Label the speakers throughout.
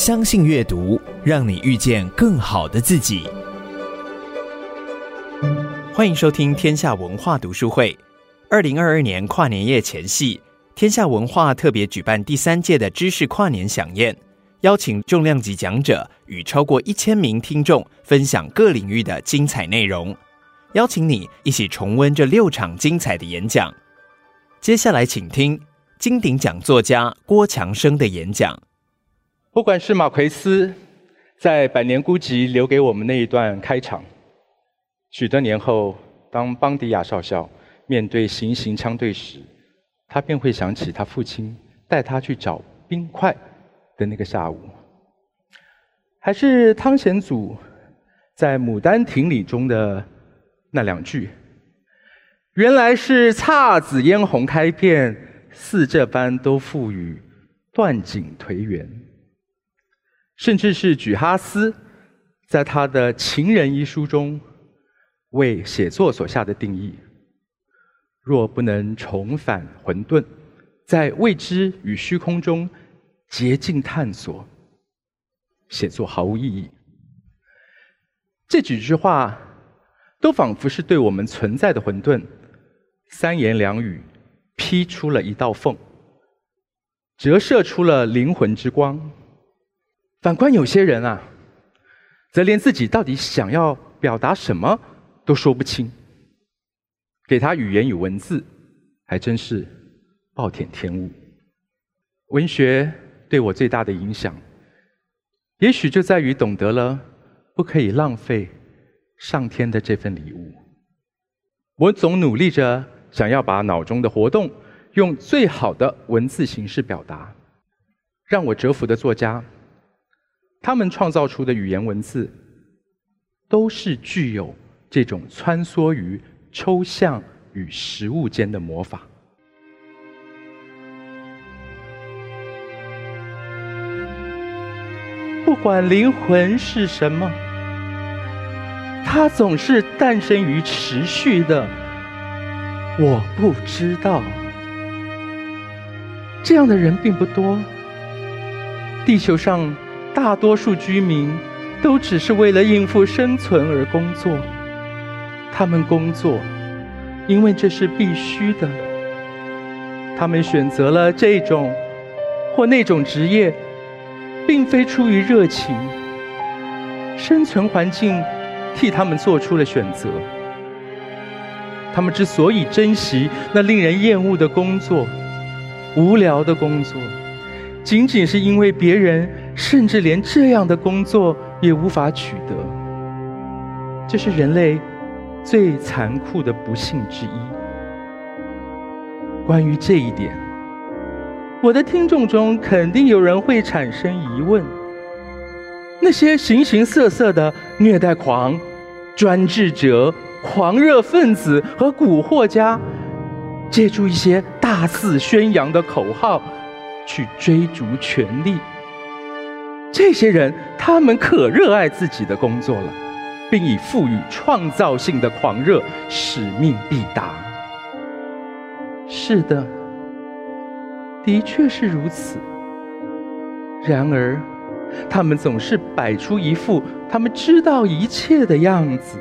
Speaker 1: 相信阅读，让你遇见更好的自己。欢迎收听天下文化读书会。二零二二年跨年夜前夕，天下文化特别举办第三届的知识跨年饗宴，邀请重量级讲者与超过一千名听众分享各领域的精彩内容，邀请你一起重温这六场精彩的演讲。接下来，请听金鼎奖作家郭强生的演讲。
Speaker 2: 不管是马奎斯在《百年孤寂》留给我们那一段开场。许多年后，当邦迪亚少校面对行刑枪队时，他便会想起他父亲带他去找冰块的那个下午。还是汤显祖在《牡丹亭》里中的那两句：“原来是姹紫嫣红开遍，似这般都付与断井颓垣。”甚至是举哈斯在他的《情人》一书中。为写作所下的定义：若不能重返混沌，在未知与虚空中竭尽探索，写作毫无意义。这几句话都仿佛是对我们存在的混沌，三言两语劈出了一道缝，折射出了灵魂之光。反观有些人啊，则连自己到底想要表达什么，都说不清，给他语言与文字，还真是暴殄天物。文学对我最大的影响，也许就在于懂得了不可以浪费上天的这份礼物。我总努力着想要把脑中的活动用最好的文字形式表达。让我折服的作家，他们创造出的语言文字，都是具有。这种穿梭于抽象与实物间的魔法，不管灵魂是什么，它总是诞生于持续的。我不知道，这样的人并不多。地球上大多数居民都只是为了应付生存而工作。他们工作，因为这是必须的。他们选择了这种或那种职业，并非出于热情。生存环境替他们做出了选择。他们之所以珍惜那令人厌恶的工作、无聊的工作，仅仅是因为别人甚至连这样的工作也无法取得。这是人类。最残酷的不幸之一。关于这一点，我的听众中肯定有人会产生疑问：那些形形色色的虐待狂、专制者、狂热分子和蛊惑家，借助一些大肆宣扬的口号去追逐权力，这些人，他们可热爱自己的工作了。并以赋予创造性的狂热，使命必达。是的，的确是如此。然而，他们总是摆出一副他们知道一切的样子。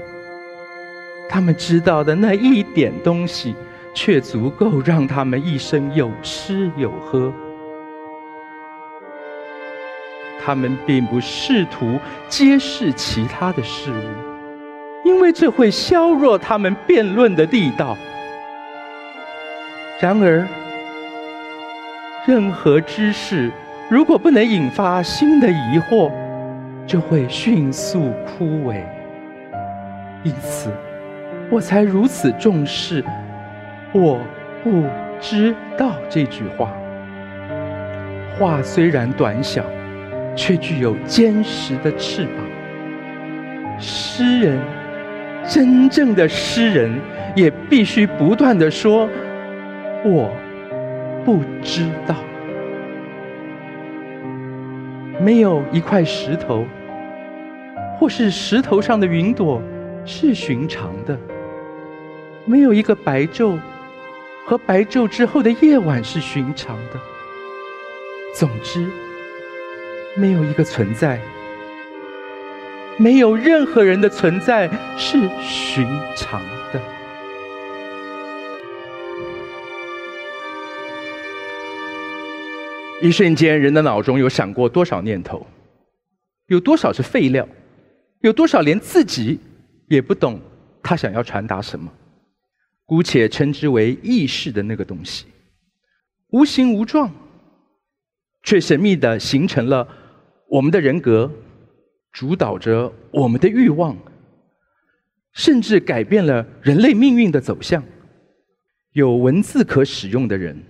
Speaker 2: 他们知道的那一点东西，却足够让他们一生有吃有喝。他们并不试图揭示其他的事物，因为这会削弱他们辩论的力道。然而，任何知识如果不能引发新的疑惑，就会迅速枯萎。因此，我才如此重视“我不知道”这句话。话虽然短小。却具有坚实的翅膀。诗人，真正的诗人，也必须不断的说：“我不知道。”没有一块石头，或是石头上的云朵是寻常的；没有一个白昼和白昼之后的夜晚是寻常的。总之。没有一个存在，没有任何人的存在是寻常的。一瞬间，人的脑中有闪过多少念头？有多少是废料？有多少连自己也不懂他想要传达什么？姑且称之为意识的那个东西，无形无状，却神秘的形成了我们的人格，主导着我们的欲望，甚至改变了人类命运的走向。有文字可使用的人。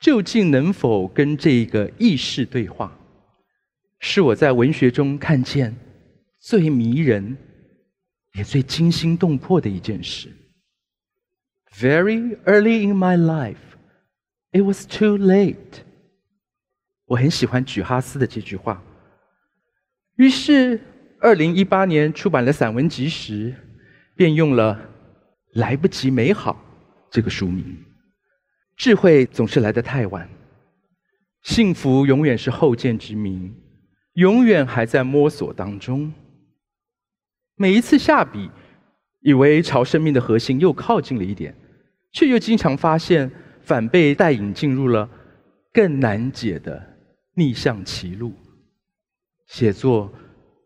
Speaker 2: 究竟能否跟这个意识对话，是我在文学中看见最迷人，也最惊心动魄的一件事。Very early in my life, it was too late。我很喜欢举哈斯的这句话。于是，二零一八年出版了散文集时，便用了“来不及美好”这个书名。智慧总是来得太晚，幸福永远是后见之明，永远还在摸索当中。每一次下笔，以为朝生命的核心又靠近了一点，却又经常发现反被带引进入了更难解的逆向歧路。写作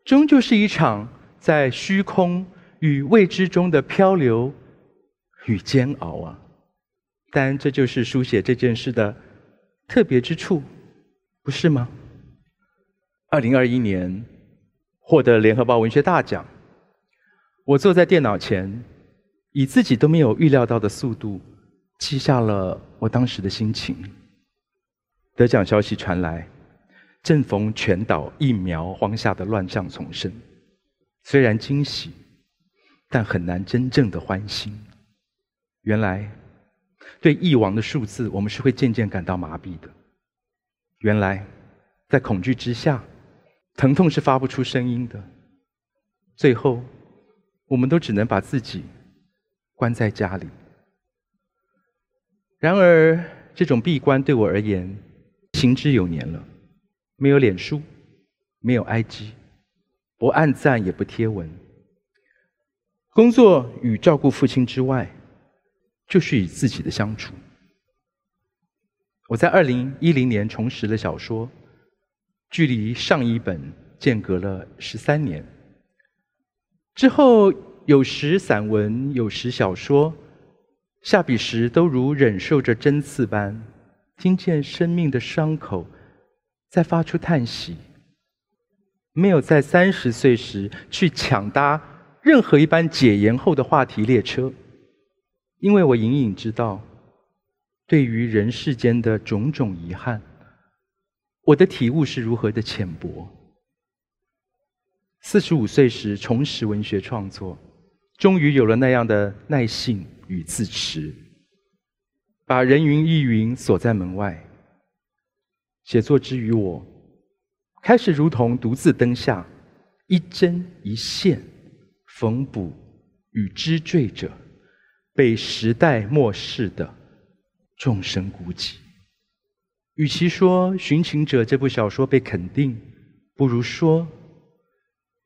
Speaker 2: 终究是一场在虚空与未知中的漂流与煎熬啊！但这就是书写这件事的特别之处，不是吗？二零二一年获得联合报文学大奖，我坐在电脑前，以自己都没有预料到的速度记下了我当时的心情。得奖消息传来，正逢全岛疫苗荒下的乱象丛生，虽然惊喜，但很难真正的欢欣。原来。对疫亡的数字，我们是会渐渐感到麻痹的。原来，在恐惧之下，疼痛是发不出声音的。最后，我们都只能把自己关在家里。然而，这种闭关对我而言，行之有年了。没有脸书，没有 IG，不按赞也不贴文。工作与照顾父亲之外。就是与自己的相处。我在二零一零年重拾了小说，距离上一本间隔了十三年。之后有时散文，有时小说，下笔时都如忍受着针刺般，听见生命的伤口在发出叹息。没有在三十岁时去抢搭任何一班解严后的话题列车。因为我隐隐知道，对于人世间的种种遗憾，我的体悟是如何的浅薄。四十五岁时重拾文学创作，终于有了那样的耐性与自持，把人云亦云锁在门外。写作之于我，开始如同独自灯下，一针一线缝补与织缀着。被时代漠视的众生孤寂。与其说《寻情者》这部小说被肯定，不如说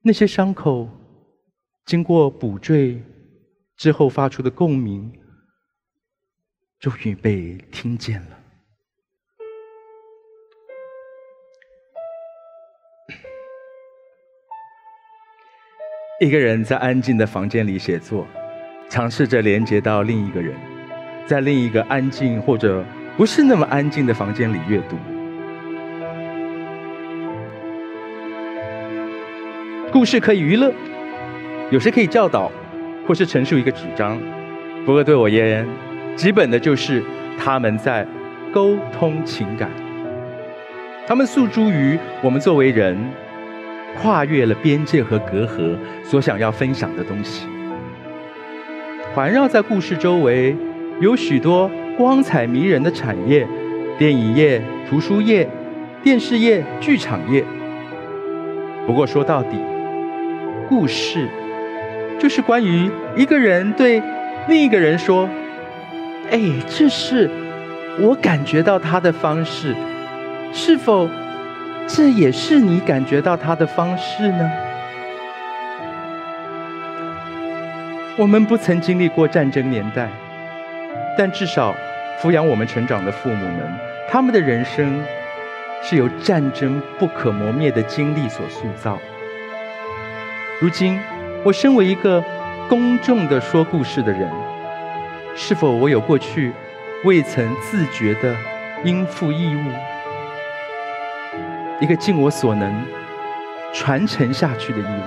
Speaker 2: 那些伤口经过补缀之后发出的共鸣，终于被听见了。一个人在安静的房间里写作。尝试着连接到另一个人，在另一个安静或者不是那么安静的房间里阅读。故事可以娱乐，有时可以教导，或是陈述一个主张。不过对我而言，基本的就是他们在沟通情感，他们诉诸于我们作为人跨越了边界和隔阂所想要分享的东西。环绕在故事周围，有许多光彩迷人的产业：电影业、图书业、电视业、剧场业。不过说到底，故事就是关于一个人对另一个人说：“哎，这是我感觉到他的方式，是否这也是你感觉到他的方式呢？我们不曾经历过战争年代，但至少抚养我们成长的父母们，他们的人生是由战争不可磨灭的经历所塑造。如今，我身为一个公众的说故事的人，是否我有过去未曾自觉的应负义务？一个尽我所能传承下去的义务，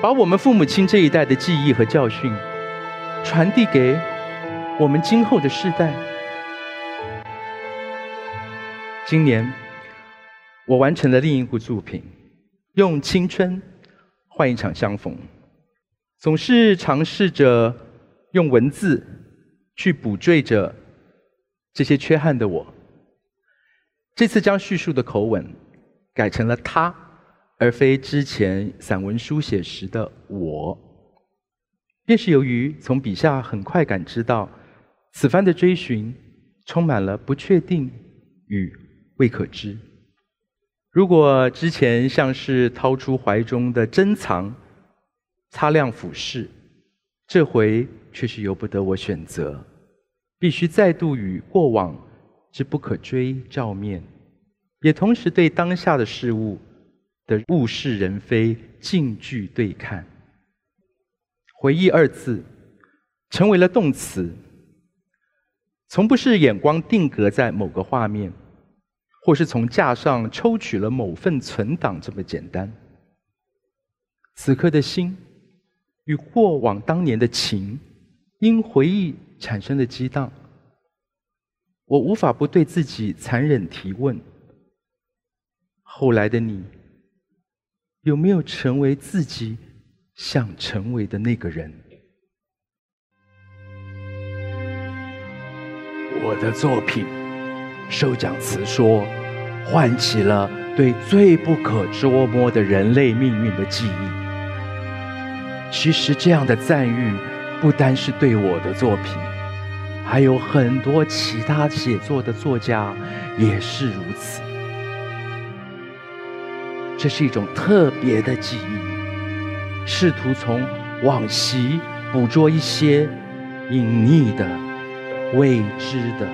Speaker 2: 把我们父母亲这一代的记忆和教训传递给我们今后的世代。今年，我完成了另一部作品。用青春换一场相逢，总是尝试着用文字去补缀着这些缺憾的我。这次将叙述的口吻改成了他，而非之前散文书写时的我。便是由于从笔下很快感知到，此番的追寻充满了不确定与未可知。如果之前像是掏出怀中的珍藏，擦亮俯视，这回却是由不得我选择，必须再度与过往之不可追照面，也同时对当下的事物的物是人非近距对看。回忆二字成为了动词，从不是眼光定格在某个画面。或是从架上抽取了某份存档这么简单。此刻的心与过往当年的情，因回忆产生的激荡。我无法不对自己残忍提问：后来的你，有没有成为自己想成为的那个人？我的作品。授奖词说：“唤起了对最不可捉摸的人类命运的记忆。”其实，这样的赞誉不单是对我的作品，还有很多其他写作的作家也是如此。这是一种特别的记忆，试图从往昔捕捉一些隐匿的、未知的。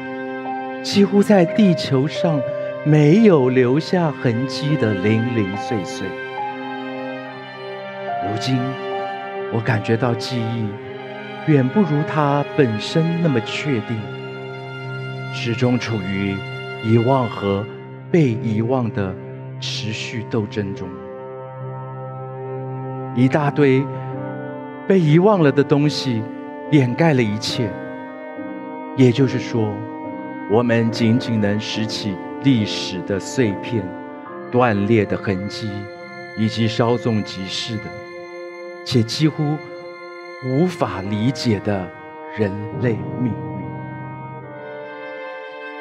Speaker 2: 几乎在地球上没有留下痕迹的零零碎碎。如今，我感觉到记忆远不如它本身那么确定，始终处于遗忘和被遗忘的持续斗争中。一大堆被遗忘了的东西掩盖了一切，也就是说。我们仅仅能拾起历史的碎片、断裂的痕迹，以及稍纵即逝的，且几乎无法理解的人类命运。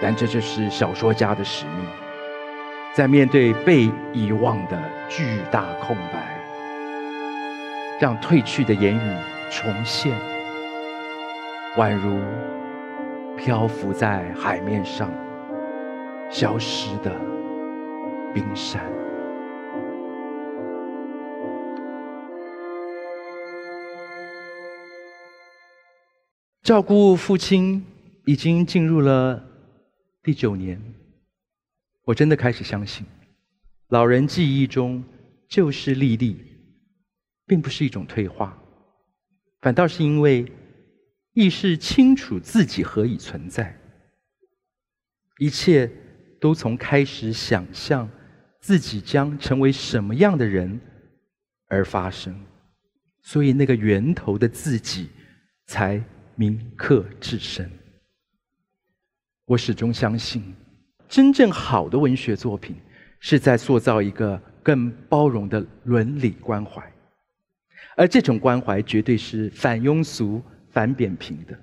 Speaker 2: 但这就是小说家的使命，在面对被遗忘的巨大空白，让褪去的言语重现，宛如。漂浮在海面上，消失的冰山。照顾父亲已经进入了第九年，我真的开始相信，老人记忆中旧事历历，并不是一种退化，反倒是因为。意识清楚自己何以存在，一切都从开始想象自己将成为什么样的人而发生，所以那个源头的自己才铭刻至深。我始终相信，真正好的文学作品是在塑造一个更包容的伦理关怀，而这种关怀绝对是反庸俗。反扁平的。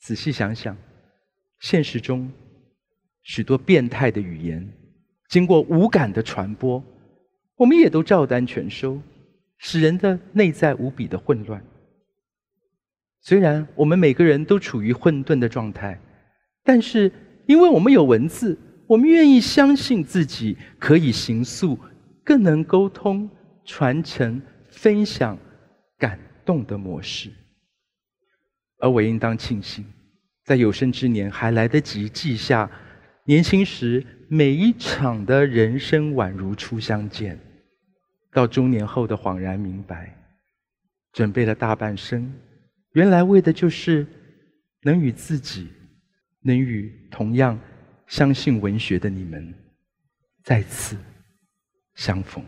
Speaker 2: 仔细想想，现实中许多变态的语言，经过无感的传播，我们也都照单全收，使人的内在无比的混乱。虽然我们每个人都处于混沌的状态，但是因为我们有文字，我们愿意相信自己可以形塑更能沟通、传承、分享、感动的模式。而我应当庆幸，在有生之年还来得及记下年轻时每一场的人生宛如初相见，到中年后的恍然明白，准备了大半生，原来为的就是能与自己，能与同样相信文学的你们再次相逢。